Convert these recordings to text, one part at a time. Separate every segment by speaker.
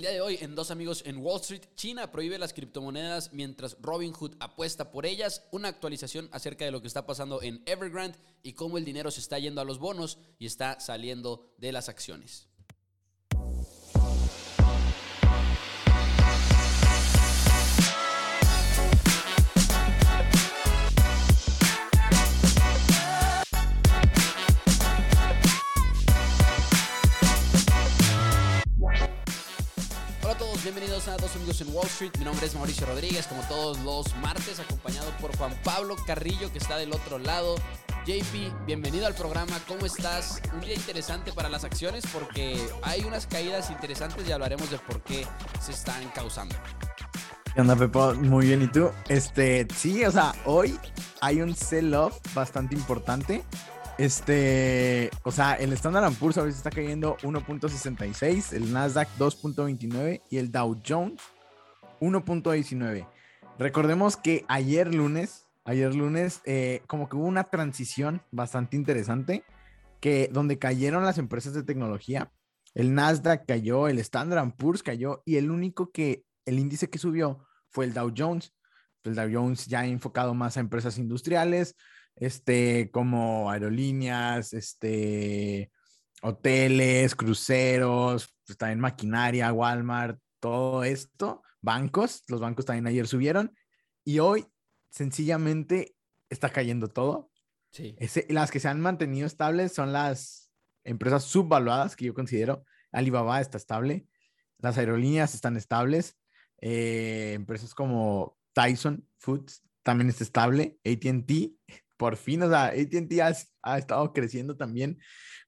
Speaker 1: El día de hoy, en Dos Amigos en Wall Street, China prohíbe las criptomonedas mientras Robinhood apuesta por ellas. Una actualización acerca de lo que está pasando en Evergrande y cómo el dinero se está yendo a los bonos y está saliendo de las acciones. Bienvenidos a Dos Amigos en Wall Street. Mi nombre es Mauricio Rodríguez, como todos los martes, acompañado por Juan Pablo Carrillo, que está del otro lado. JP, bienvenido al programa. ¿Cómo estás? Un día interesante para las acciones porque hay unas caídas interesantes y hablaremos de por qué se están causando.
Speaker 2: ¿Qué onda, Pepo? Muy bien, ¿y tú? Este, sí, o sea, hoy hay un sell-off bastante importante. Este, o sea, el Standard Poor's ahorita está cayendo 1.66, el Nasdaq 2.29 y el Dow Jones 1.19. Recordemos que ayer lunes, ayer lunes, eh, como que hubo una transición bastante interesante, que donde cayeron las empresas de tecnología, el Nasdaq cayó, el Standard Poor's cayó y el único que, el índice que subió fue el Dow Jones. El Dow Jones ya enfocado más a empresas industriales, este, como aerolíneas, este, hoteles, cruceros, pues, también maquinaria, Walmart, todo esto, bancos, los bancos también ayer subieron y hoy sencillamente está cayendo todo. Sí. las que se han mantenido estables son las empresas subvaluadas que yo considero. Alibaba está estable, las aerolíneas están estables, eh, empresas como Tyson Foods también está estable, ATT por fin, o sea, ATT ha, estado creciendo también.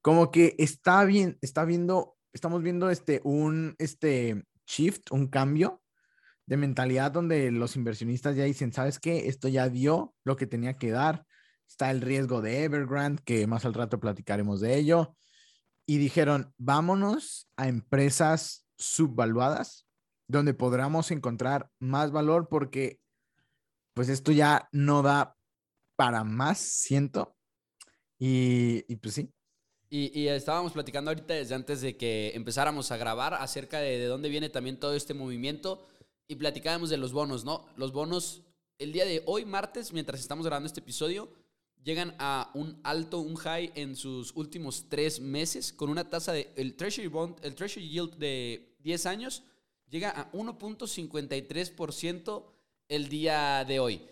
Speaker 2: Como que está bien, está viendo, estamos viendo este, un este, shift, un cambio de mentalidad donde los inversionistas ya dicen, ¿sabes qué? Esto ya dio lo que tenía que dar. Está el riesgo de Evergrande, que más al rato platicaremos de ello. Y dijeron, vámonos a empresas subvaluadas, donde podamos encontrar más valor porque pues esto ya no da para más, siento. Y, pues sí.
Speaker 1: Y, estábamos platicando ahorita desde antes de que empezáramos a grabar acerca de, de dónde viene también todo este movimiento y platicábamos de los bonos, ¿no? Los bonos, el día de hoy, martes, mientras estamos grabando este episodio, llegan a un alto, un high en sus últimos tres meses con una tasa de, el Treasury Bond, el Treasury Yield de 10 años llega a 1.53% el día de hoy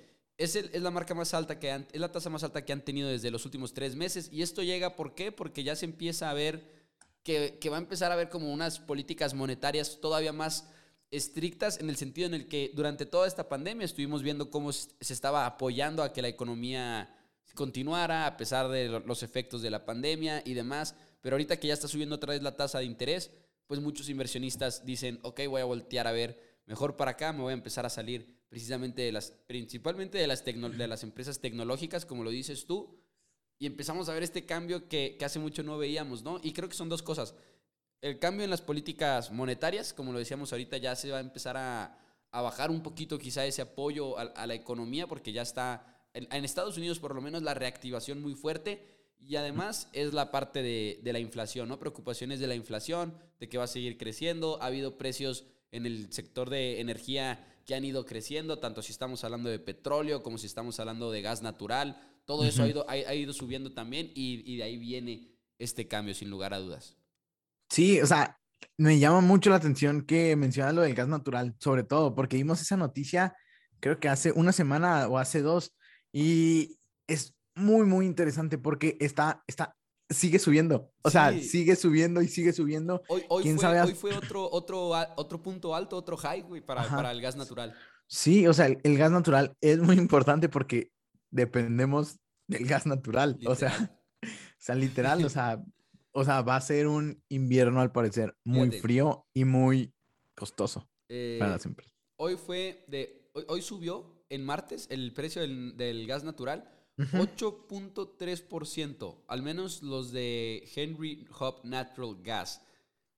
Speaker 1: es, la marca más alta que han, es la tasa más alta que han tenido desde los últimos tres meses. Y esto llega, ¿por qué? Porque ya se empieza a ver que, que va a empezar a haber como unas políticas monetarias todavía más estrictas en el sentido en el que durante toda esta pandemia estuvimos viendo cómo se estaba apoyando a que la economía continuara a pesar de los efectos de la pandemia y demás. Pero ahorita que ya está subiendo otra vez la tasa de interés, pues muchos inversionistas dicen, ok, voy a voltear a ver mejor para acá, me voy a empezar a salir precisamente de las, principalmente de las, de las empresas tecnológicas, como lo dices tú, y empezamos a ver este cambio que, que, hace mucho no veíamos, ¿no? Y creo que son dos cosas. El cambio en las políticas monetarias, como lo decíamos ahorita, ya se va a empezar a, a bajar un poquito quizá ese apoyo a, la economía, porque ya está, en, Estados Unidos por lo menos la reactivación muy fuerte, y además es la parte de, de la inflación, ¿no? Preocupaciones de la inflación, de que va a seguir creciendo, ha habido precios en el sector de energía que han ido creciendo, tanto si estamos hablando de petróleo como si estamos hablando de gas natural. Todo eso ha, ido, ha, ido subiendo también y, de ahí viene este cambio, sin lugar a dudas.
Speaker 2: Sí, o sea, me llama mucho la atención que mencionas lo del gas natural, sobre todo porque vimos esa noticia, creo que hace una semana o hace dos, y es muy, muy interesante porque está, está sigue subiendo. O sea, sigue subiendo y sigue subiendo.
Speaker 1: Hoy, hoy ¿Quién fue, sabe? Hoy fue otro, otro, otro punto alto, otro high, güey, para, para, el gas natural.
Speaker 2: Sí, o sea, el, gas natural es muy importante porque dependemos del gas natural. O sea, o sea, literal, o sea, o sea, va a ser un invierno al parecer muy frío y muy costoso
Speaker 1: eh, para las empresas. Hoy fue de, hoy, subió en martes el precio del, del gas natural 8.3%, al menos los de Henry Hub Natural Gas,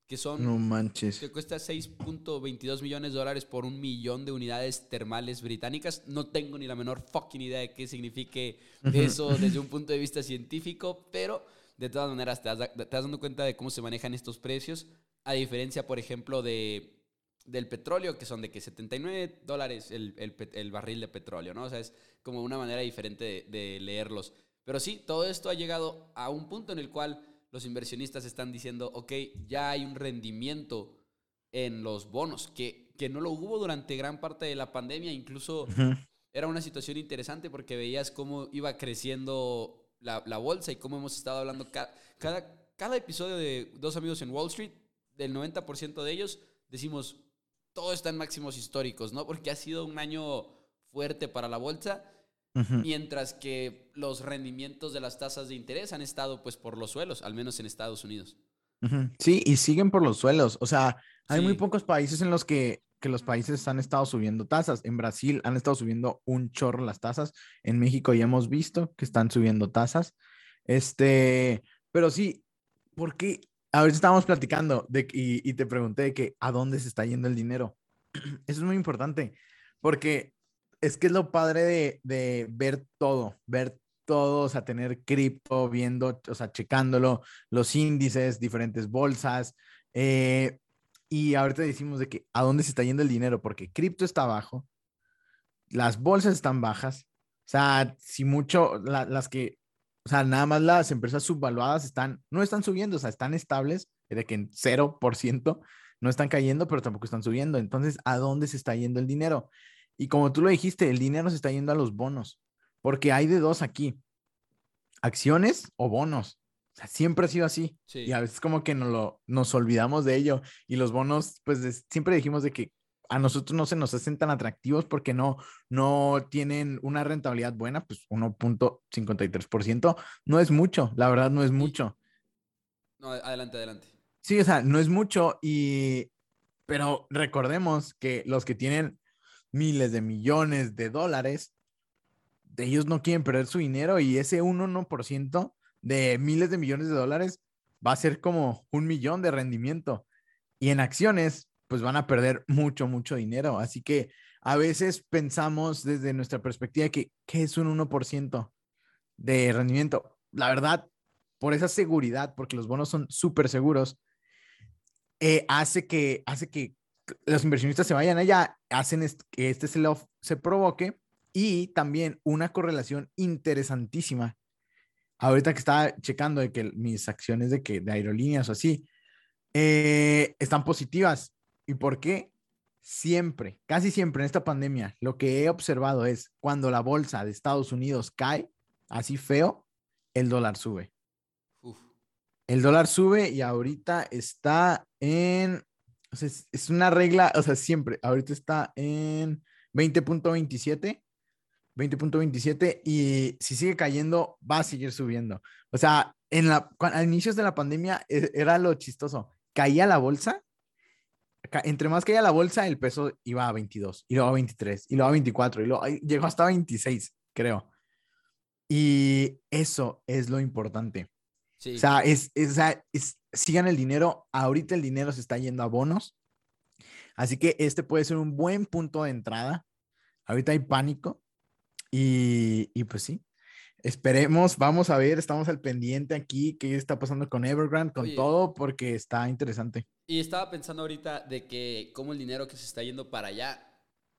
Speaker 1: que son...
Speaker 2: No manches.
Speaker 1: Que cuesta 6.22 millones de dólares por un millón de unidades termales británicas. No tengo ni la menor fucking idea de qué signifique eso desde un punto de vista científico, pero de todas maneras te das dando cuenta de cómo se manejan estos precios, a diferencia, por ejemplo, de del petróleo, que son de que 79 dólares el, el, barril de petróleo, ¿no? O sea, es como una manera diferente de, leerlos. Pero sí, todo esto ha llegado a un punto en el cual los inversionistas están diciendo, ok, ya hay un rendimiento en los bonos, que, que no lo hubo durante gran parte de la pandemia, incluso era una situación interesante porque veías cómo iba creciendo la, la bolsa y cómo hemos estado hablando cada, cada, cada episodio de Dos Amigos en Wall Street, del 90% de ellos decimos, todo está en máximos históricos, ¿no? Porque ha sido un año fuerte para la bolsa, mientras que los rendimientos de las tasas de interés han estado pues por los suelos, al menos en Estados Unidos.
Speaker 2: Sí, y siguen por los suelos. O sea, hay muy pocos países en los que, que, los países han estado subiendo tasas. En Brasil han estado subiendo un chorro las tasas. En México ya hemos visto que están subiendo tasas. Este, pero sí, ¿por qué Ahorita estábamos platicando de, y, te pregunté que a dónde se está yendo el dinero. Eso es muy importante, porque es que es lo padre de, de ver todo, ver todo, o sea, tener cripto, viendo, o sea, checándolo, los índices, diferentes bolsas. Eh, y ahorita decimos de que a dónde se está yendo el dinero, porque cripto está bajo, las bolsas están bajas. O sea, si mucho, las que o sea, nada más las empresas subvaluadas están, no están subiendo, o sea, están estables, de que en 0% no están cayendo, pero tampoco están subiendo. Entonces, ¿a dónde se está yendo el dinero? Y como tú lo dijiste, el dinero se está yendo a los bonos, porque hay de dos aquí, acciones o bonos. O sea, siempre ha sido así. Y a veces como que nos, lo, nos olvidamos de ello. Y los bonos, pues siempre dijimos de que a nosotros no se nos hacen tan atractivos porque no, no tienen una rentabilidad buena, pues 1.53%. No es mucho, la verdad no es mucho.
Speaker 1: No, adelante, adelante.
Speaker 2: Sí, o sea, no es mucho y, pero recordemos que los que tienen miles de millones de dólares, de ellos no quieren perder su dinero y ese 1% de miles de millones de dólares va a ser como un millón de rendimiento. Y en acciones, pues van a perder mucho, mucho dinero. Así que a veces pensamos desde nuestra perspectiva que, ¿qué es un 1% de rendimiento? La verdad, por esa seguridad, porque los bonos son súper seguros, eh, hace, que, hace que los inversionistas se vayan allá, hacen que este sell-off se provoque y también una correlación interesantísima. Ahorita que estaba checando de que mis acciones de, que, de aerolíneas o así eh, están positivas ¿Y por qué? Siempre, casi siempre en esta pandemia, lo que he observado es cuando la bolsa de Estados Unidos cae así feo, el dólar sube. El dólar sube y ahorita está en, o sea, es, una regla, o sea, siempre, ahorita está en 20.27, 20.27 y si sigue cayendo, va a seguir subiendo. O sea, en la, a inicios de la pandemia e, era lo chistoso, caía la bolsa entre más que haya la bolsa, el peso iba a 22, y luego a 23, y luego a 24, y luego llegó hasta 26, creo. Y eso es lo importante. O sea, es, es, es, sigan el dinero. Ahorita el dinero se está yendo a bonos. Así que este puede ser un buen punto de entrada. Ahorita hay pánico. Y, y pues sí, Esperemos, vamos a ver, estamos al pendiente aquí, qué está pasando con Evergrande, con todo, porque está interesante.
Speaker 1: Y estaba pensando ahorita de que cómo el dinero que se está yendo para allá,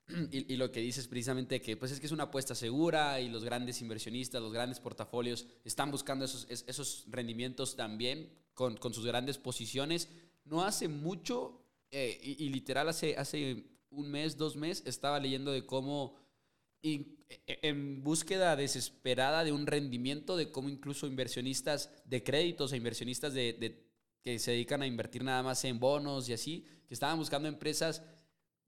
Speaker 1: y, lo que dices precisamente que pues es que es una apuesta segura y los grandes inversionistas, los grandes portafolios están buscando esos, esos rendimientos también con, con sus grandes posiciones. No hace mucho, eh, y, y, literal hace, hace un mes, dos meses, estaba leyendo de cómo y e, en búsqueda desesperada de un rendimiento, de cómo incluso inversionistas de créditos e inversionistas de, que se dedican a invertir nada más en bonos y así, que estaban buscando empresas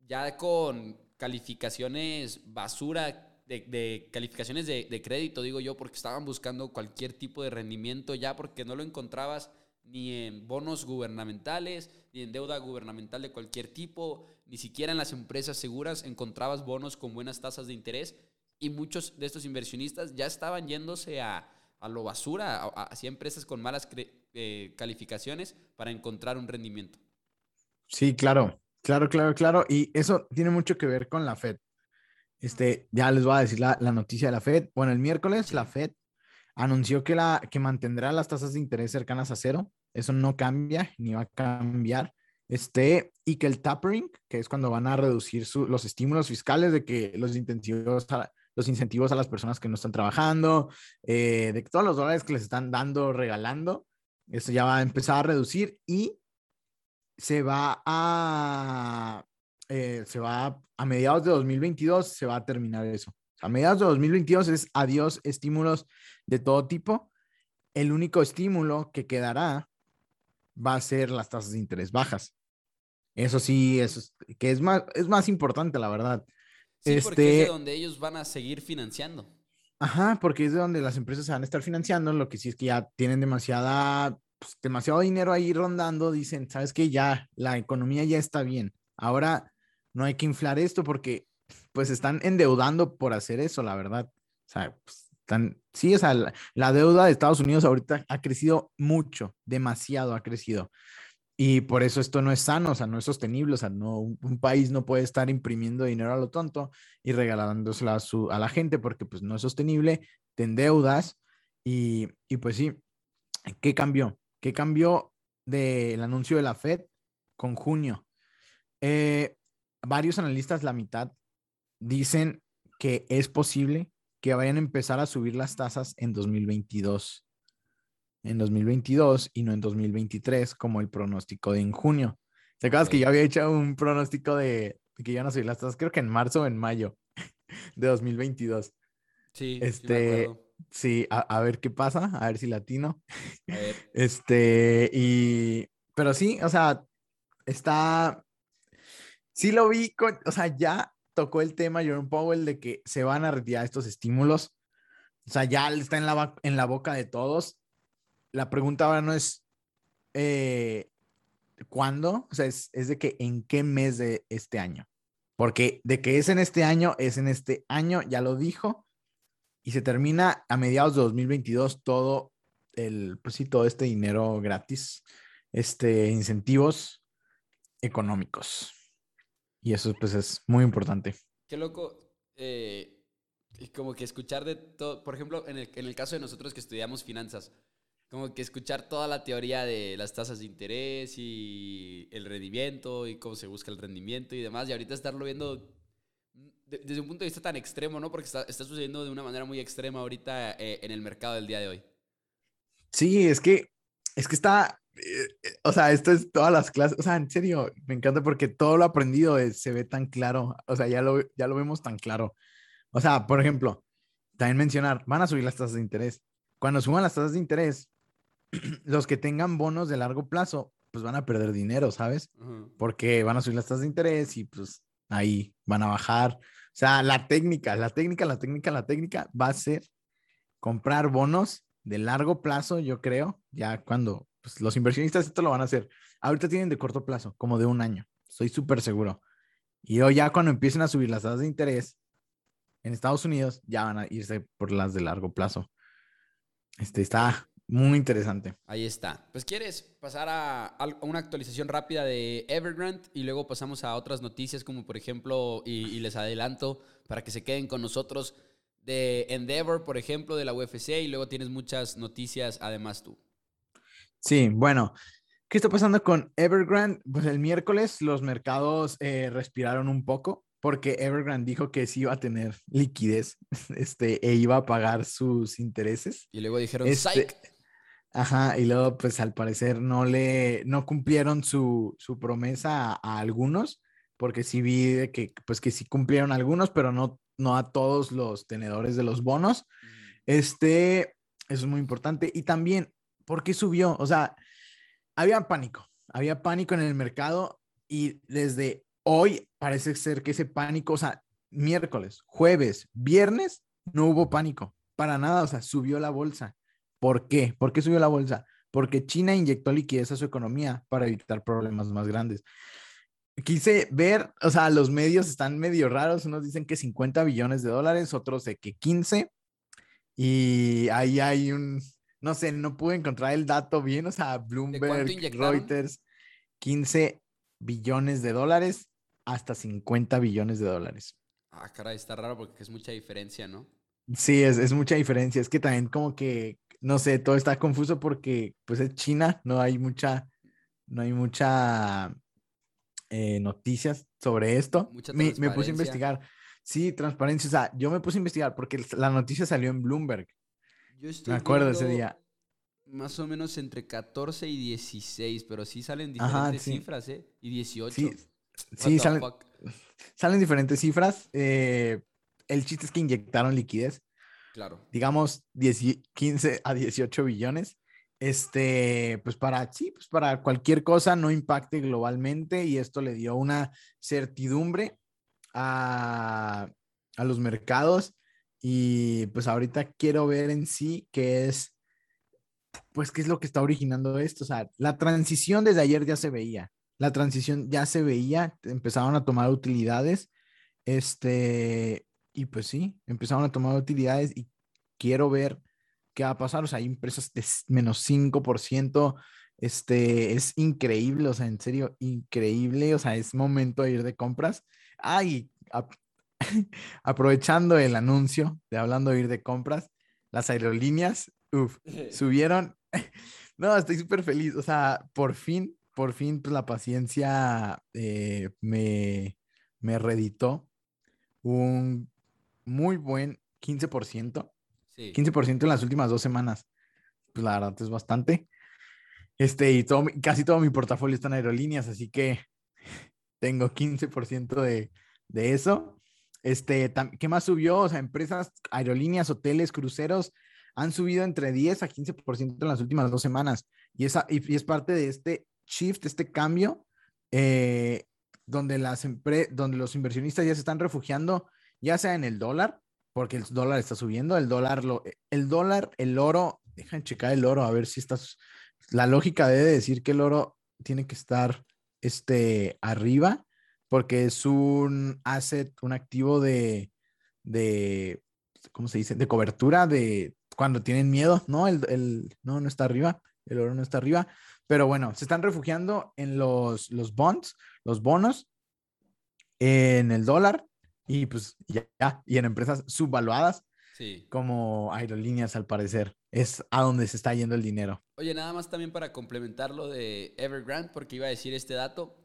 Speaker 1: ya con calificaciones basura, de, calificaciones de, de, crédito, digo yo, porque estaban buscando cualquier tipo de rendimiento ya porque no lo encontrabas ni en bonos gubernamentales, ni en deuda gubernamental de cualquier tipo, ni siquiera en las empresas seguras encontrabas bonos con buenas tasas de interés y muchos de estos inversionistas ya estaban yéndose a, a lo basura, hacia empresas con malas eh, calificaciones para encontrar un rendimiento.
Speaker 2: Sí, claro, claro, claro, claro. Y eso tiene mucho que ver con la Fed. Este, ya les voy a decir la, la noticia de la Fed. Bueno, el miércoles la Fed anunció que, la, que mantendrá las tasas de interés cercanas a cero. Eso no cambia ni va a cambiar. Este, y que el tapering, que es cuando van a reducir los estímulos fiscales de que los incentivos a, los incentivos a las personas que no están trabajando, eh, de que todos los dólares que les están dando, regalando, eso ya va a empezar a reducir y se va a, eh, se va a, mediados de 2022 se va a terminar eso. a mediados de 2022 es adiós estímulos de todo tipo. El único estímulo que quedará va a ser las tasas de interés bajas. Eso sí, eso es, que es más, es más importante, la verdad.
Speaker 1: Sí, porque es de este donde ellos van a seguir financiando.
Speaker 2: Ajá, porque es de donde las empresas se van a estar financiando, lo que sí es que ya tienen demasiada, pues, demasiado dinero ahí rondando, dicen, sabes que ya la economía ya está bien, ahora no hay que inflar esto porque pues están endeudando por hacer eso, la verdad. O sea, pues, están, sí, o sea, la deuda de Estados Unidos ahorita ha crecido mucho, demasiado ha crecido. Y por eso esto no es sano, o sea, no es sostenible, o sea, no, un, país no puede estar imprimiendo dinero a lo tonto y regalándoselo a, su, a la gente porque pues no es sostenible, te endeudas y, y pues sí, ¿qué cambió? ¿Qué cambió del anuncio de la Fed con junio? Eh, varios analistas, la mitad, dicen que es posible que vayan a empezar a subir las tasas en 2022 en 2022 y no en 2023 como el pronóstico de en junio. ¿Te acuerdas que yo había hecho un pronóstico de, que iban a subir las tasas, creo que en marzo o en mayo de 2022?
Speaker 1: Sí,
Speaker 2: este, sí, a, ver qué pasa, a ver si latino. Este, y, pero sí, o sea, está, sí lo vi, con, o sea, ya tocó el tema Jerome Powell de que se van a retirar estos estímulos. O sea, ya está en la, en la boca de todos la pregunta ahora no es eh, cuándo, o sea, es, de que en qué mes de este año. Porque de que es en este año, es en este año, ya lo dijo, y se termina a mediados de 2022 todo el, pues sí, todo este dinero gratis, este, incentivos económicos. Y eso pues es muy importante.
Speaker 1: Qué loco, eh, como que escuchar de todo, por ejemplo, en el, en el caso de nosotros que estudiamos finanzas, como que escuchar toda la teoría de las tasas de interés y el rendimiento y cómo se busca el rendimiento y demás, y ahorita estarlo viendo desde un punto de vista tan extremo, ¿no? Porque está, está sucediendo de una manera muy extrema ahorita eh, en el mercado del día de hoy.
Speaker 2: Sí, es que, es que está, o sea, esto es todas las clases, o sea, en serio, me encanta porque todo lo aprendido se ve tan claro, o sea, ya lo, ya lo vemos tan claro. O sea, por ejemplo, también mencionar, van a subir las tasas de interés. Cuando suban las tasas de interés, los que tengan bonos de largo plazo, pues van a perder dinero, ¿sabes? Porque van a subir las tasas de interés y pues ahí van a bajar. O sea, la técnica, la técnica, la técnica, la técnica va a ser comprar bonos de largo plazo, yo creo, ya cuando pues, los inversionistas esto lo van a hacer. Ahorita tienen de corto plazo, como de un año, estoy súper seguro. Y yo ya cuando empiecen a subir las tasas de interés en Estados Unidos, ya van a irse por las de largo plazo. Este está, muy interesante.
Speaker 1: Ahí está. Pues quieres pasar a, una actualización rápida de Evergrande y luego pasamos a otras noticias como por ejemplo, y, les adelanto para que se queden con nosotros, de Endeavor, por ejemplo, de la UFC y luego tienes muchas noticias además tú.
Speaker 2: Sí, bueno. ¿Qué está pasando con Evergrande? Pues el miércoles los mercados eh, respiraron un poco porque Evergrande dijo que sí iba a tener liquidez este, e iba a pagar sus intereses.
Speaker 1: Y luego dijeron, este,
Speaker 2: Ajá, y luego pues al parecer no le, no cumplieron su, promesa a, algunos, porque sí vi que pues que sí cumplieron algunos, pero no, no a todos los tenedores de los bonos. Este, eso es muy importante. Y también, ¿por qué subió? O sea, había pánico, había pánico en el mercado y desde hoy parece ser que ese pánico, o sea, miércoles, jueves, viernes, no hubo pánico, para nada, o sea, subió la bolsa. ¿Por qué? ¿Por qué subió la bolsa? Porque China inyectó liquidez a su economía para evitar problemas más grandes. Quise ver, o sea, los medios están medio raros. Unos dicen que 50 billones de dólares, otros de que 15. Y ahí hay un, no sé, no pude encontrar el dato bien. O sea, Bloomberg, Reuters, 15 billones de dólares hasta 50 billones de dólares.
Speaker 1: Ah, caray, está raro porque es mucha diferencia, ¿no?
Speaker 2: Sí, es, es mucha diferencia. Es que también como que no sé, todo está confuso porque pues es China, no hay mucha, no hay mucha, eh, noticias sobre esto. Me, me, puse a investigar. Sí, transparencia. O sea, yo me puse a investigar porque la noticia salió en Bloomberg.
Speaker 1: Yo estoy me acuerdo ese día. Más o menos entre 14 y 16, pero sí salen diferentes cifras, ¿eh? Y 18.
Speaker 2: Sí, sí salen, salen, diferentes cifras. Eh, el chiste es que inyectaron liquidez.
Speaker 1: Claro.
Speaker 2: Digamos 10, 15 a 18 billones. Este, pues para, sí, pues para cualquier cosa no impacte globalmente y esto le dio una certidumbre a, a los mercados y pues ahorita quiero ver en sí qué es, pues qué es lo que está originando esto. O sea, la transición desde ayer ya se veía, la transición ya se veía, empezaron a tomar utilidades, este, y pues sí, empezaron a tomar utilidades y quiero ver qué va a pasar. O sea, hay empresas de menos 5%. Este es increíble, o sea, en serio, increíble. O sea, es momento de ir de compras. Ay, aprovechando el anuncio de hablando de ir de compras, las aerolíneas, uff, subieron. no, estoy súper feliz. O sea, por fin, por fin, pues la paciencia eh, me, me reditó un muy buen 15%. 15% en las últimas dos semanas. Pues la verdad es bastante. Este, y todo, casi todo mi portafolio está en aerolíneas, así que tengo 15% de, de eso. Este, ¿qué más subió? O sea, empresas, aerolíneas, hoteles, cruceros han subido entre 10 a 15% en las últimas dos semanas. Y, esa, y, es parte de este shift, este cambio, eh, donde, las donde los inversionistas ya se están refugiando, ya sea en el dólar, porque el dólar está subiendo, el dólar, lo, el dólar, el oro, dejan checar el oro a ver si estás, la lógica debe decir que el oro tiene que estar este, arriba, porque es un asset, un activo de, de, ¿cómo se dice? De cobertura de cuando tienen miedo, ¿no? El, el, no, no está arriba, el oro no está arriba, pero bueno, se están refugiando en los, los bonds, los bonos, en el dólar, y pues ya, y en empresas subvaluadas como aerolíneas al parecer. Es a donde se está yendo el dinero.
Speaker 1: Oye, nada más también para complementar lo de Evergrande, porque iba a decir este dato.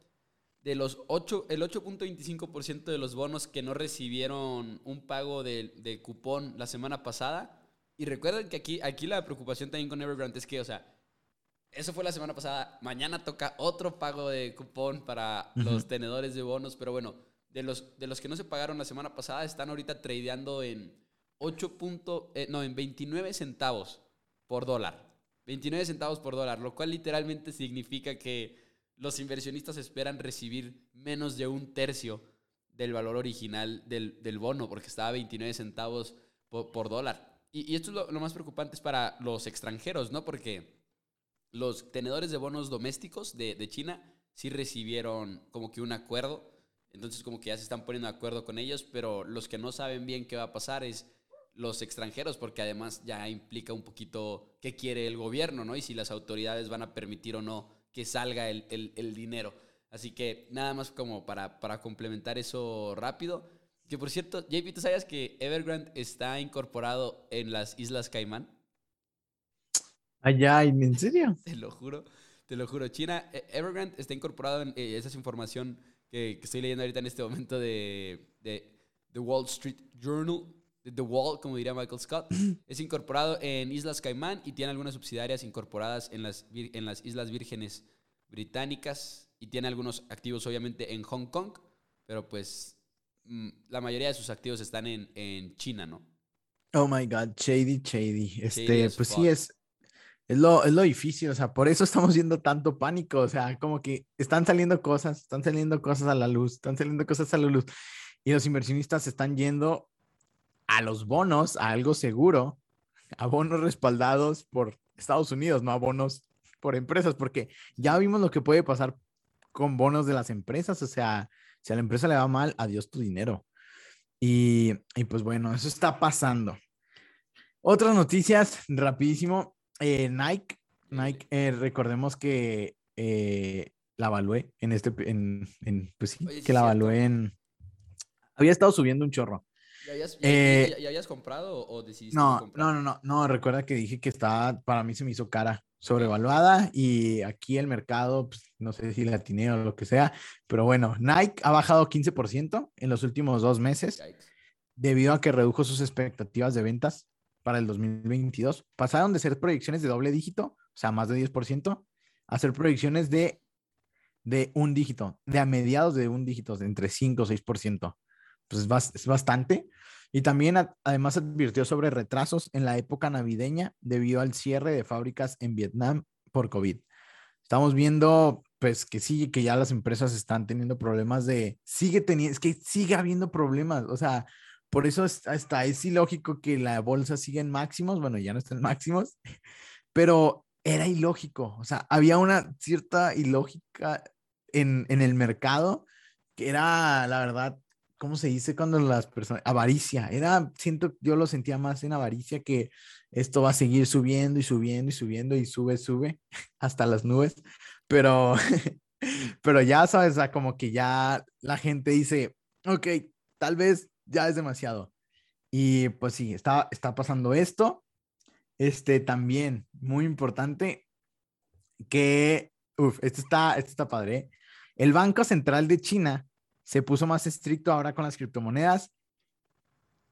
Speaker 1: De los 8, el 8.25% de los bonos que no recibieron un pago de, de, cupón la semana pasada. Y recuerden que aquí, aquí la preocupación también con Evergrande es que, o sea, eso fue la semana pasada. Mañana toca otro pago de cupón para los tenedores de bonos, pero bueno, de los, de los que no se pagaron la semana pasada están ahorita tradeando en 8 eh, no, en 29 centavos por dólar. 29 centavos por dólar, lo cual literalmente significa que los inversionistas esperan recibir menos de un tercio del valor original del, del bono, porque estaba a 29 centavos por, dólar. Y, esto es lo, más preocupante es para los extranjeros, ¿no? Porque los tenedores de bonos domésticos de, de China sí recibieron como que un acuerdo entonces como que ya se están poniendo de acuerdo con ellos, pero los que no saben bien qué va a pasar es los extranjeros, porque además ya implica un poquito qué quiere el gobierno, ¿no? Y si las autoridades van a permitir o no que salga el, el, dinero. Así que nada más como para, para complementar eso rápido. Que por cierto, JP, ¿tú sabías que Evergrande está incorporado en las Islas Caimán?
Speaker 2: Allá, ¿en serio?
Speaker 1: Te lo juro, te lo juro. China, e, Evergrande está incorporado en, eh, esa es información que, estoy leyendo ahorita en este momento de, de The Wall Street Journal, The Wall, como diría Michael Scott, es incorporado en Islas Caimán y tiene algunas subsidiarias incorporadas en las, en las Islas Vírgenes Británicas y tiene algunos activos obviamente en Hong Kong, pero pues mm, la mayoría de sus activos están en, en China, ¿no?
Speaker 2: Oh my God, shady, shady. Este, pues sí es, es lo, es lo difícil, o sea, por eso estamos viendo tanto pánico, o sea, como que están saliendo cosas, están saliendo cosas a la luz, están saliendo cosas a la luz, y los inversionistas están yendo a los bonos, a algo seguro, a bonos respaldados por Estados Unidos, no a bonos por empresas, porque ya vimos lo que puede pasar con bonos de las empresas, o sea, si a la empresa le va mal, adiós tu dinero. Y, y pues bueno, eso está pasando. Otras noticias, rapidísimo. Eh, Nike, Nike, eh, recordemos que eh, la evalué en este, en, pues sí, que la evalué en, había estado subiendo un chorro.
Speaker 1: ¿Ya habías, ya-
Speaker 2: Eh,
Speaker 1: ya- ya habías comprado o decidiste
Speaker 2: No,
Speaker 1: comprar?
Speaker 2: no, no, no, no, recuerda que dije que estaba, para mí se me hizo cara, sobrevaluada y aquí el mercado, pues, no sé si la atiné o lo que sea, pero bueno, Nike ha bajado 15% en los últimos dos meses
Speaker 1: Yikes.
Speaker 2: debido a que redujo sus expectativas de ventas para el 2022. Pasaron de ser proyecciones de doble dígito, o sea, más de 10%, a ser proyecciones de, de un dígito, de a mediados de un dígito, de entre 5 o 6%. Pues es, bas- es bastante. Y también además advirtió sobre retrasos en la época navideña debido al cierre de fábricas en Vietnam por COVID. Estamos viendo, pues, que sí, que ya las empresas están teniendo problemas de, sigue teniendo, es que sigue habiendo problemas, o sea, por eso es- hasta es ilógico que la bolsa siga en máximos, bueno, ya no está en máximos, pero era ilógico, o sea, había una cierta ilógica en, en el mercado que era, la verdad, ¿cómo se dice cuando las personas, avaricia, era, siento, yo lo sentía más en avaricia que esto va a seguir subiendo y subiendo y subiendo y sube, sube hasta las nubes, pero, pero ya sabes, como que ya la gente dice, ok, tal vez ya es demasiado. Y pues sí, está, está pasando esto. Este también, muy importante, que, uff, esto está, esto está padre. ¿eh? El Banco Central de China se puso más estricto ahora con las criptomonedas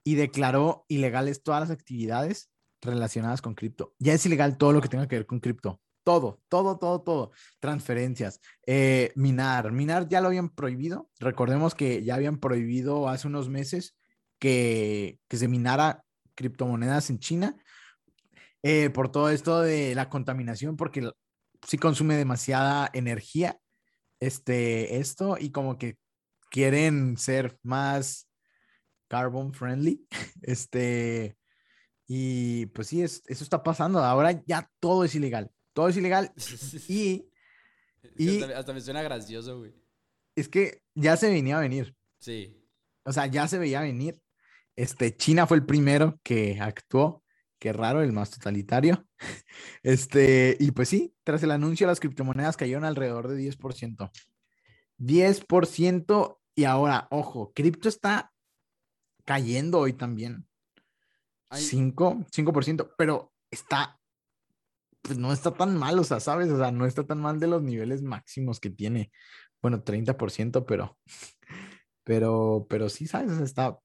Speaker 2: y declaró ilegales todas las actividades relacionadas con cripto. Ya es ilegal todo lo que tenga que ver con cripto. Todo, todo, todo, todo. Transferencias, eh, minar. Minar ya lo habían prohibido. Recordemos que ya habían prohibido hace unos meses que, que se minara criptomonedas en China eh, por todo esto de la contaminación, porque sí consume demasiada energía este, esto y como que quieren ser más carbon friendly. Este, y pues sí, es, eso está pasando. Ahora ya todo es ilegal. Todo es ilegal. Y y-
Speaker 1: hasta, hasta me suena gracioso, güey.
Speaker 2: es que ya se venía a venir.
Speaker 1: Sí.
Speaker 2: O sea, ya se veía venir. Este, China fue el primero que actuó. Qué raro, el más totalitario. Este, y pues sí, tras el anuncio, las criptomonedas cayeron alrededor de 10%. 10%. Y ahora, ojo, cripto está cayendo hoy también.
Speaker 1: Ay.
Speaker 2: 5, 5%, pero está, pues no está tan mal, o sea, ¿sabes? O sea, no está tan mal de los niveles máximos que tiene. Bueno, 30%, pero, pero, pero sí, ¿sabes? O sea, está,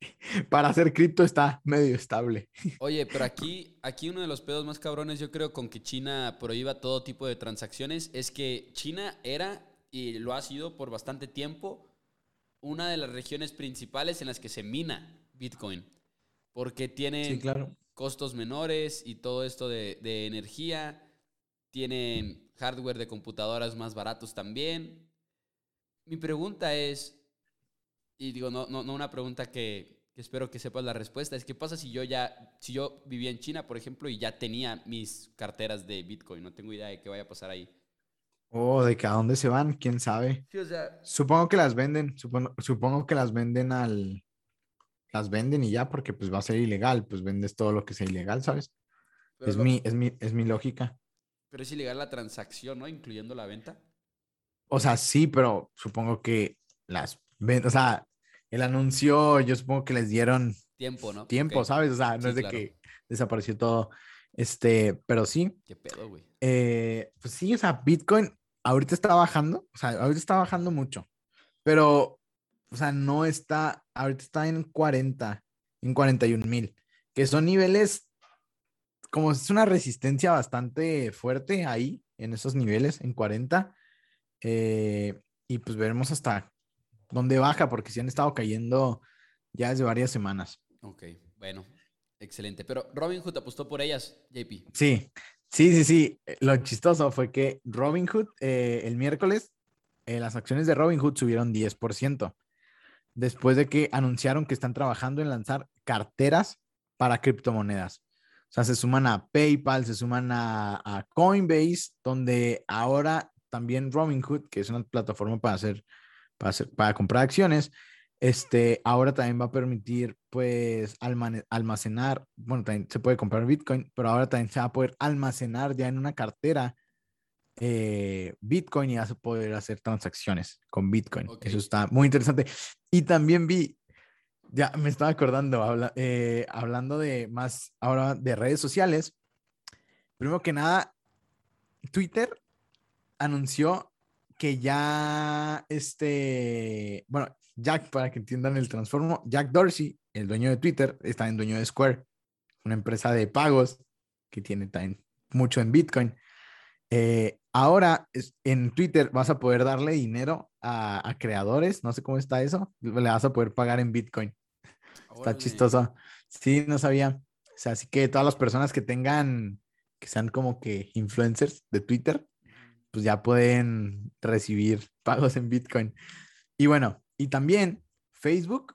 Speaker 2: para hacer cripto está medio estable.
Speaker 1: Oye, pero aquí, aquí uno de los pedos más cabrones, yo creo, con que China prohíba todo tipo de transacciones, es que China era, y lo ha sido por bastante tiempo, una de las regiones principales en las que se mina Bitcoin. Porque tiene
Speaker 2: Sí, claro.
Speaker 1: costos menores y todo esto de, de energía. Tienen hardware de computadoras más baratos también. Mi pregunta es, y digo, no, no, no una pregunta que, que espero que sepas la respuesta, es qué pasa si yo ya, si yo vivía en China, por ejemplo, y ya tenía mis carteras de Bitcoin, no tengo idea de qué vaya a pasar ahí.
Speaker 2: Oh, de que a dónde se van, quién sabe.
Speaker 1: Sí, o sea,
Speaker 2: Supongo que las venden, supongo, supongo que las venden al, las venden y ya, porque pues va a ser ilegal, pues vendes todo lo que sea ilegal, ¿sabes? Es
Speaker 1: lo-
Speaker 2: mi, es mi, es mi lógica.
Speaker 1: pero es ilegal la transacción, ¿no? Incluyendo la venta.
Speaker 2: O sea, sí, pero supongo que las ven, o sea, el anuncio, yo supongo que les dieron
Speaker 1: Tiempo, ¿no?
Speaker 2: tiempo, ¿sabes? O sea, no
Speaker 1: Sí,
Speaker 2: es de
Speaker 1: claro.
Speaker 2: que desapareció todo. Este, pero sí,
Speaker 1: ¿Qué pedo, güey?
Speaker 2: eh, pues sí, o sea, Bitcoin ahorita está bajando, o sea, ahorita está bajando mucho, pero, o sea, no está, ahorita está en 40, en 41 mil, que son niveles, como es una resistencia bastante fuerte ahí, en esos niveles, en 40, eh, y pues veremos hasta dónde baja, porque sí han estado cayendo ya desde varias semanas.
Speaker 1: Ok, bueno, excelente. Pero Robinhood apostó por ellas, JP.
Speaker 2: Sí, sí, sí, sí. Lo chistoso fue que Robinhood, eh, el miércoles, eh, las acciones de Robinhood subieron 10%, después de que anunciaron que están trabajando en lanzar carteras para criptomonedas. O sea, se suman a PayPal, se suman a, a Coinbase, donde ahora también Robinhood, que es una plataforma para hacer, para hacer, para comprar acciones, este, ahora también va a permitir, pues, almacenar, bueno, también se puede comprar Bitcoin, pero ahora también se va a poder almacenar ya en una cartera eh, Bitcoin y vas a poder hacer transacciones con Bitcoin.
Speaker 1: Ok.
Speaker 2: Eso está muy interesante. Y también vi Ya me estaba acordando, eh, hablando de más ahora de redes sociales. Primero que nada, Twitter anunció que ya este, bueno, Jack, para que entiendan el transformo, Jack Dorsey, el dueño de Twitter, está en dueño de Square, una empresa de pagos que tiene también mucho en Bitcoin. Eh, ahora en Twitter vas a poder darle dinero a, creadores, no sé cómo está eso, le vas a poder pagar en Bitcoin. Está chistoso. Sí, no sabía. O sea, así que todas las personas que tengan, que sean como que influencers de Twitter, pues ya pueden recibir pagos en Bitcoin. Y bueno, y también Facebook,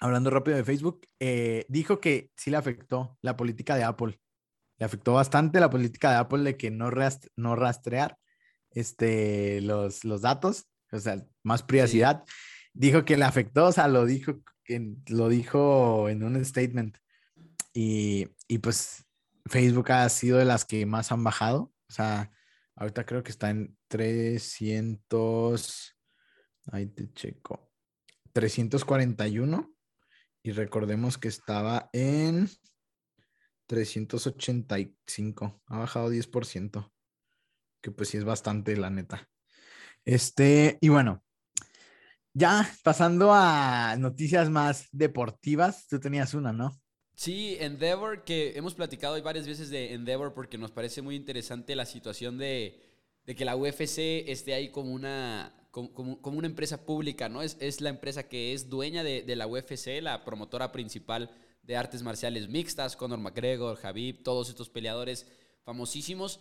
Speaker 2: hablando rápido de Facebook, eh, dijo que sí le afectó la política de Apple. Le afectó bastante la política de Apple de que no, no rastrear este, los, los datos, o sea, más privacidad. Dijo que le afectó, o sea, lo dijo, lo dijo en un statement. Y, y pues Facebook ha sido de las que más han bajado. O sea, Ahorita creo que está en 300. Ahí te checo. 341. Y recordemos que estaba en 385. Ha bajado 10%. Que pues sí es bastante, la neta. Este, y bueno, ya pasando a noticias más deportivas, tú tenías una, ¿no?
Speaker 1: Sí, Endeavor, que hemos platicado varias veces de Endeavor porque nos parece muy interesante la situación de, que la UFC esté ahí como una, empresa pública, ¿no? Es, la empresa que es dueña de, de, la UFC, la promotora principal de artes marciales mixtas, Conor McGregor, Javib, todos estos peleadores famosísimos.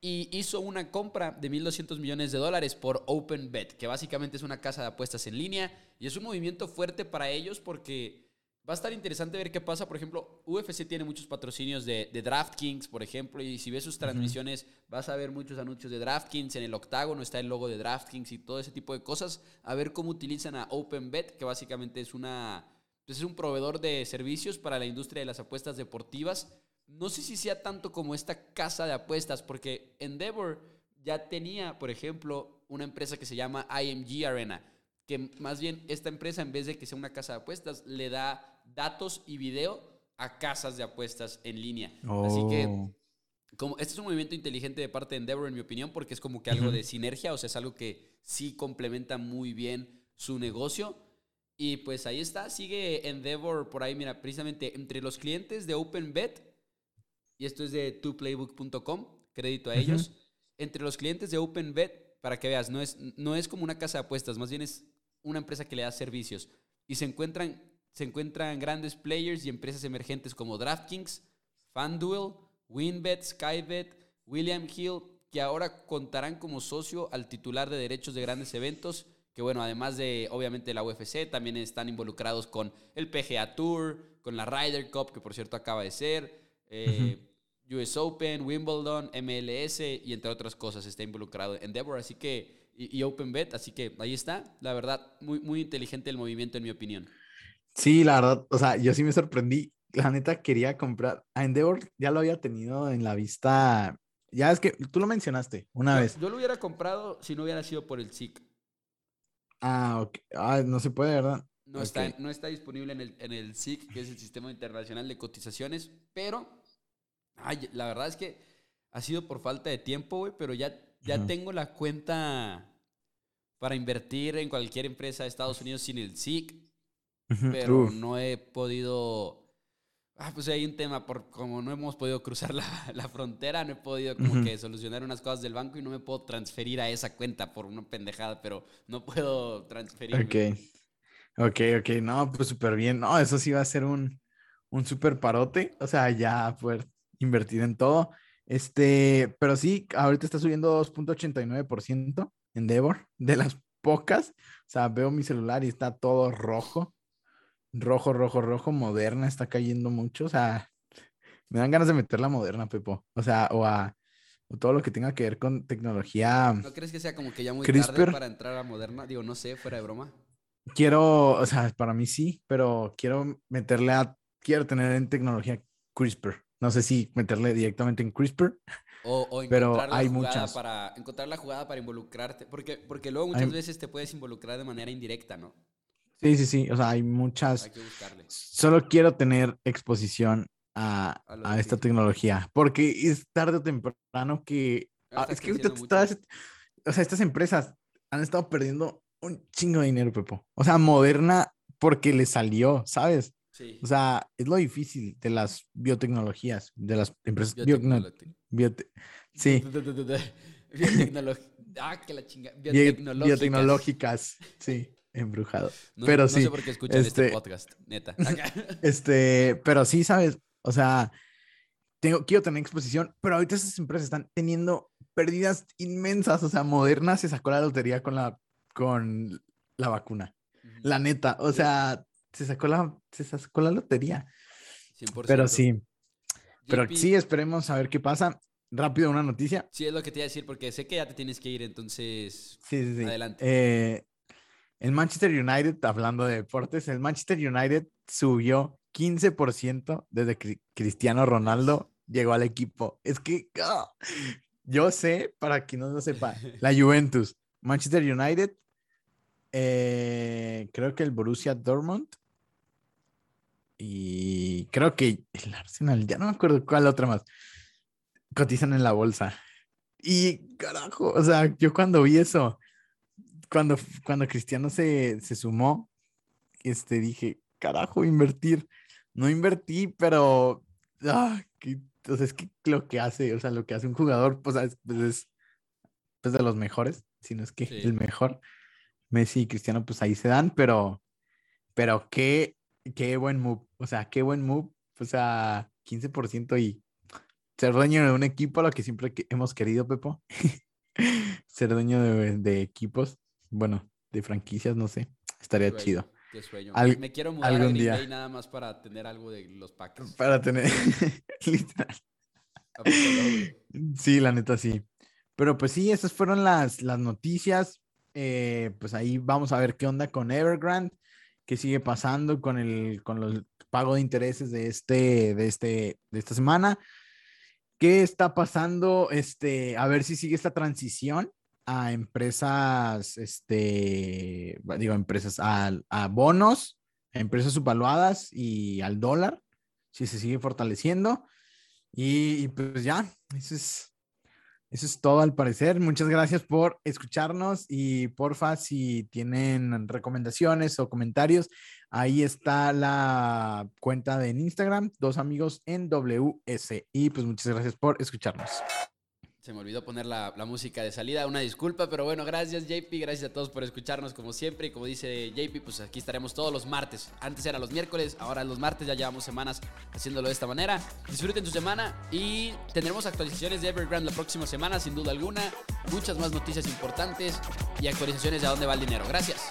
Speaker 1: Y hizo una compra de 1.200 millones de dólares por OpenBet, que básicamente es una casa de apuestas en línea. Y es un movimiento fuerte para ellos porque Va a estar interesante ver qué pasa. Por ejemplo, UFC tiene muchos patrocinios de, DraftKings, por ejemplo, y si ves sus transmisiones, vas a ver muchos anuncios de DraftKings. En el octágono está el logo de DraftKings y todo ese tipo de cosas. A ver cómo utilizan a OpenBet, que básicamente es una. Pues es un proveedor de servicios para la industria de las apuestas deportivas. No sé si sea tanto como esta casa de apuestas, porque Endeavor ya tenía, por ejemplo, una empresa que se llama IMG Arena, que más bien esta empresa, en vez de que sea una casa de apuestas, le da datos y video a casas de apuestas en línea. Así que oh. como este es un movimiento inteligente de parte de Endeavor en mi opinión porque es como que algo de sinergia, o sea, es algo que sí complementa muy bien su negocio. Y pues ahí está, sigue Endeavor por ahí, mira, precisamente entre los clientes de OpenBet, y esto es de tuplaybook.com, crédito a ellos, entre los clientes de OpenBet, para que veas, no es, no es como una casa de apuestas, más bien es una empresa que le da servicios. Y se encuentran se encuentran grandes players y empresas emergentes como DraftKings, FanDuel, WinBet, SkyBet, William Hill, que ahora contarán como socio al titular de derechos de grandes eventos, que bueno, además de obviamente la UFC, también están involucrados con el PGA Tour, con la Ryder Cup, que por cierto acaba de ser, eh, US Open, Wimbledon, MLS y entre otras cosas está involucrado Endeavor, así que, y, y OpenBet, así que ahí está, la verdad, muy, muy inteligente el movimiento en mi opinión.
Speaker 2: Sí, la verdad, o sea, yo sí me sorprendí. La neta quería comprar. A Endeavor ya lo había tenido en la vista. Ya es que tú lo mencionaste una vez.
Speaker 1: Yo lo hubiera comprado si no hubiera sido por el SIC.
Speaker 2: Ah, ok. Ah, no se puede, ¿verdad?
Speaker 1: No, está, no está disponible en el, en el SIC, que es el Sistema Internacional de Cotizaciones, pero ay, la verdad es que ha sido por falta de tiempo, güey, pero ya, ya tengo la cuenta para invertir en cualquier empresa de Estados Unidos sin el SIC pero no he podido... Ah, pues hay un tema, por como no hemos podido cruzar la, la frontera, no he podido como que solucionar unas cosas del banco y no me puedo transferir a esa cuenta por una pendejada, pero no puedo transferir.
Speaker 2: Ok, ok, ok, no, pues súper bien. No, eso sí va a ser un, un súper parote, o sea, ya poder invertir en todo. Este, pero sí, ahorita está subiendo 2.89% en Devor, de las pocas. O sea, veo mi celular y está todo rojo rojo, rojo, rojo, moderna está cayendo mucho. O sea, me dan ganas de meter la moderna, Pepo. O sea, o a todo lo que tenga que ver con tecnología.
Speaker 1: ¿No crees que sea como que ya muy tarde para entrar a moderna? Digo, no sé, fuera de broma.
Speaker 2: Quiero, o sea, para mí sí, pero quiero meterle a, quiero tener en tecnología CRISPR. No sé si meterle directamente en CRISPR.
Speaker 1: O, o pero hay muchas. Para, encontrar la jugada para involucrarte. Porque, porque luego muchas veces te puedes involucrar de manera indirecta, ¿no?
Speaker 2: Sí, sí, sí. O sea, hay muchas.
Speaker 1: Hay que buscarle.
Speaker 2: Solo quiero tener exposición a,
Speaker 1: A
Speaker 2: esta tecnología. Porque es tarde o temprano que.
Speaker 1: Ah,
Speaker 2: es que ahorita todas- o sea, estas empresas han estado perdiendo un chingo de dinero, Pepo. O sea, Moderna porque le salió, ¿sabes?
Speaker 1: Sí.
Speaker 2: O sea, es lo difícil de las biotecnologías, de las empresas. bio- no,
Speaker 1: Biotecnolo-
Speaker 2: biote- sí,
Speaker 1: Biotecnología. Ah, que la chinga.
Speaker 2: bio-
Speaker 1: Biotecnológicas.
Speaker 2: biotecnológicas. Sí, embrujado.
Speaker 1: No,
Speaker 2: pero
Speaker 1: no
Speaker 2: sí,
Speaker 1: sé por qué escuchan este,
Speaker 2: este-
Speaker 1: podcast, neta.
Speaker 2: Este, pero sí, ¿sabes? O sea, tengo, quiero tener exposición, pero ahorita esas empresas están teniendo pérdidas inmensas. O sea, Moderna se sacó la lotería con la, con la vacuna. La neta, o sea, se sacó la, se sacó la lotería.
Speaker 1: 100%.
Speaker 2: Pero sí, pero
Speaker 1: JP,
Speaker 2: sí, esperemos a ver qué pasa. Rápido, una noticia.
Speaker 1: Sí, es lo que te iba a decir, porque sé que ya te tienes que ir, entonces.
Speaker 2: Sí, sí, sí.
Speaker 1: Adelante.
Speaker 2: Eh, el Manchester United, hablando de deportes, el Manchester United subió 15% desde que Cristiano Ronaldo llegó al equipo. Es que ah, yo sé, para quien no lo sepa, la Juventus, Manchester United, eh, creo que el Borussia Dortmund y creo que el Arsenal, ya no me acuerdo cuál otra más, cotizan en la bolsa. Y carajo, o sea, yo cuando vi eso, cuando, cuando Cristiano se, se sumó, este, dije, carajo, invertir. No invertí, pero ah, que- o sea, es que lo que hace, o sea, lo que hace un jugador, pues es, pues, es, pues, de los mejores, si no es que
Speaker 1: Sí.
Speaker 2: el mejor. Messi y Cristiano, pues ahí se dan, pero, pero qué, qué buen move, o sea, qué buen move, o sea, 15% y ser dueño de un equipo, lo que siempre que- hemos querido, Pepo. ser dueño de, de equipos, bueno, de franquicias, no sé, estaría
Speaker 1: Sueño,
Speaker 2: chido.
Speaker 1: Qué sueño.
Speaker 2: Al-
Speaker 1: Me quiero mudar a
Speaker 2: algún
Speaker 1: Green
Speaker 2: día.
Speaker 1: Bay nada más para tener algo de los Packers.
Speaker 2: Para tener, literal. Sí, la neta sí. Pero pues sí, esas fueron las, las noticias. Eh, pues ahí vamos a ver qué onda con Evergrande, qué sigue pasando con el con los pago de intereses de este de este de esta semana. ¿Qué está pasando? Este, a ver si sigue esta transición a empresas, este, digo, empresas, a, a bonos, a empresas subvaluadas y al dólar, si se sigue fortaleciendo. Y, y pues ya, eso es, eso es todo al parecer. Muchas gracias por escucharnos y porfa, si tienen recomendaciones o comentarios, ahí está la cuenta de Instagram, dos amigos en WS. Y pues muchas gracias por escucharnos.
Speaker 1: Se me olvidó poner la, música de salida, una disculpa, pero bueno, gracias JP, gracias a todos por escucharnos como siempre y como dice JP, pues aquí estaremos todos los martes. Antes era los miércoles, ahora los martes, ya llevamos semanas haciéndolo de esta manera. Disfruten su semana y tendremos actualizaciones de Evergrande la próxima semana, sin duda alguna, muchas más noticias importantes y actualizaciones de a dónde va el dinero. Gracias.